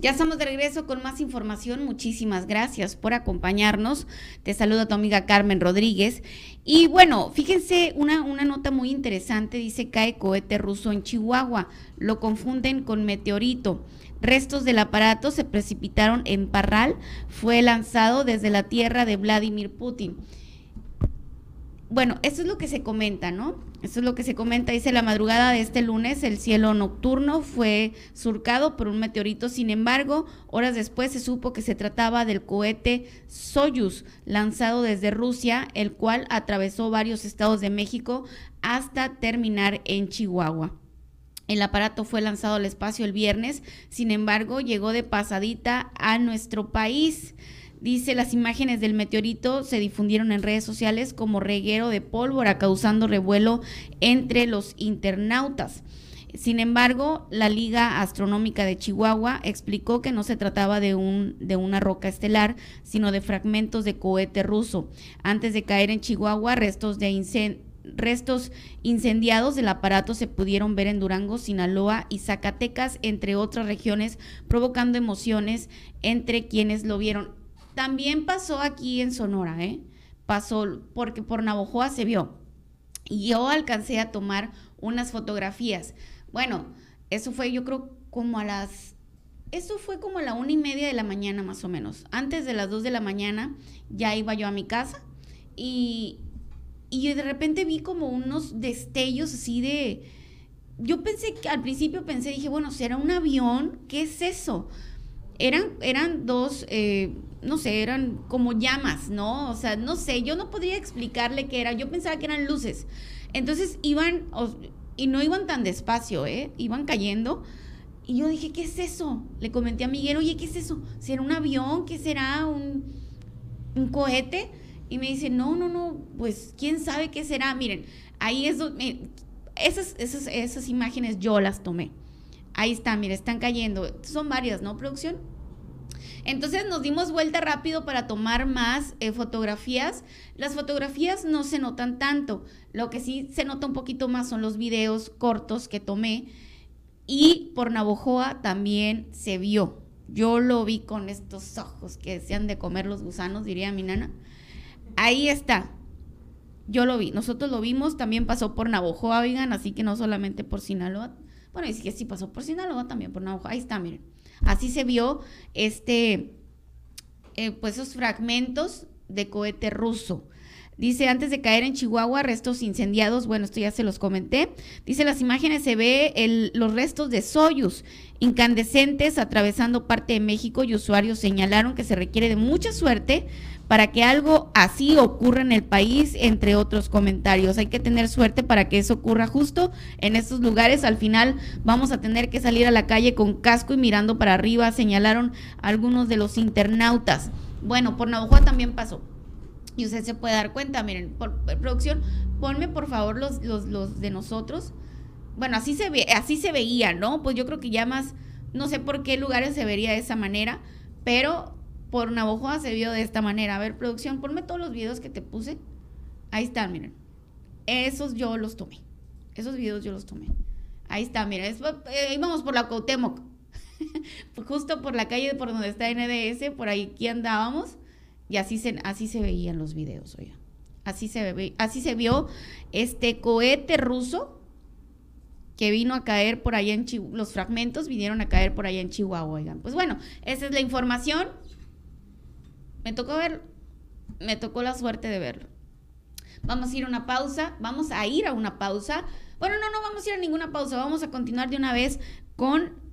Ya estamos de regreso con más información. Muchísimas gracias por acompañarnos. Te saluda tu amiga Carmen Rodríguez. Y bueno, fíjense una, una nota muy interesante. Dice cae cohete ruso en Chihuahua. Lo confunden con meteorito. Restos del aparato se precipitaron en Parral. Fue lanzado desde la tierra de Vladimir Putin. Bueno, eso es lo que se comenta, ¿no? Eso es lo que se comenta. Dice la madrugada de este lunes, el cielo nocturno fue surcado por un meteorito. Sin embargo, horas después se supo que se trataba del cohete Soyuz, lanzado desde Rusia, el cual atravesó varios estados de México hasta terminar en Chihuahua. El aparato fue lanzado al espacio el viernes, sin embargo, llegó de pasadita a nuestro país. Dice, las imágenes del meteorito se difundieron en redes sociales como reguero de pólvora, causando revuelo entre los internautas. Sin embargo, la Liga Astronómica de Chihuahua explicó que no se trataba de, un, de una roca estelar, sino de fragmentos de cohete ruso. Antes de caer en Chihuahua, restos de restos incendiados del aparato se pudieron ver en Durango, Sinaloa y Zacatecas, entre otras regiones, provocando emociones entre quienes lo vieron. También pasó aquí en Sonora, ¿eh? Pasó porque por Navojoa se vio. Y yo alcancé a tomar unas fotografías. Bueno, eso fue yo creo como a las... Eso fue como a la una y media de la mañana más o menos. Antes de las dos de la mañana ya iba yo a mi casa y, y de repente vi como unos destellos así de... Yo pensé que al principio pensé, dije, bueno, ¿será un avión? ¿Qué es eso? Eran, eran dos, eh, no sé, eran como llamas, ¿no? O sea, no sé, yo no podría explicarle qué era, yo pensaba que eran luces. Entonces iban, y no iban tan despacio, ¿eh? Iban cayendo. Y yo dije, ¿qué es eso? Le comenté a Miguel, oye, ¿qué es eso? ¿Será un avión? ¿Qué será? ¿Un, un cohete? Y me dice, no, no, no, pues quién sabe qué será. Miren, ahí es donde, esas, esas, esas imágenes yo las tomé. Ahí está, miren, están cayendo. Son varias, ¿no, producción? Entonces nos dimos vuelta rápido para tomar más eh, fotografías. Las fotografías no se notan tanto. Lo que sí se nota un poquito más son los videos cortos que tomé. Y por Navojoa también se vio. Yo lo vi con estos ojos que desean de comer los gusanos, diría mi nana. Ahí está. Yo lo vi. Nosotros lo vimos. También pasó por Navojoa, oigan, así que no solamente por Sinaloa. Bueno, y que sí pasó por Sinaloa también, por Navojoa. Ahí está, miren. Así se vio este, eh, pues esos fragmentos de cohete ruso. Dice, antes de caer en Chihuahua, restos incendiados, bueno, esto ya se los comenté. Dice, las imágenes se ve los restos de Soyuz incandescentes atravesando parte de México y usuarios señalaron que se requiere de mucha suerte para que algo así ocurra en el país, entre otros comentarios. Hay que tener suerte para que eso ocurra justo en estos lugares. Al final vamos a tener que salir a la calle con casco y mirando para arriba, señalaron algunos de los internautas. Bueno, por Navajo también pasó. Y usted se puede dar cuenta, miren, por, producción, ponme por favor los, los, los de nosotros. Bueno, así se ve, así se veía, ¿no? Pues yo creo que ya más, no sé por qué lugares se vería de esa manera, pero por Navojoa se vio de esta manera. A ver, producción, ponme todos los videos que te puse. Ahí están, miren. Esos yo los tomé. Esos videos yo los tomé. Ahí está, miren. Eh, íbamos por la Cuauhtémoc. Justo por la calle por donde está NDS, por ahí aquí andábamos. Y así se, así se veían los videos, oiga. Así se, ve, así se vio este cohete ruso que vino a caer por allá en Chihuahua. Los fragmentos vinieron a caer por allá en Chihuahua, oigan. Pues bueno, esa es la información. Me tocó ver, me tocó la suerte de verlo. Vamos a ir a una pausa, vamos a ir a una pausa. Bueno, no, no vamos a ir a ninguna pausa, vamos a continuar de una vez con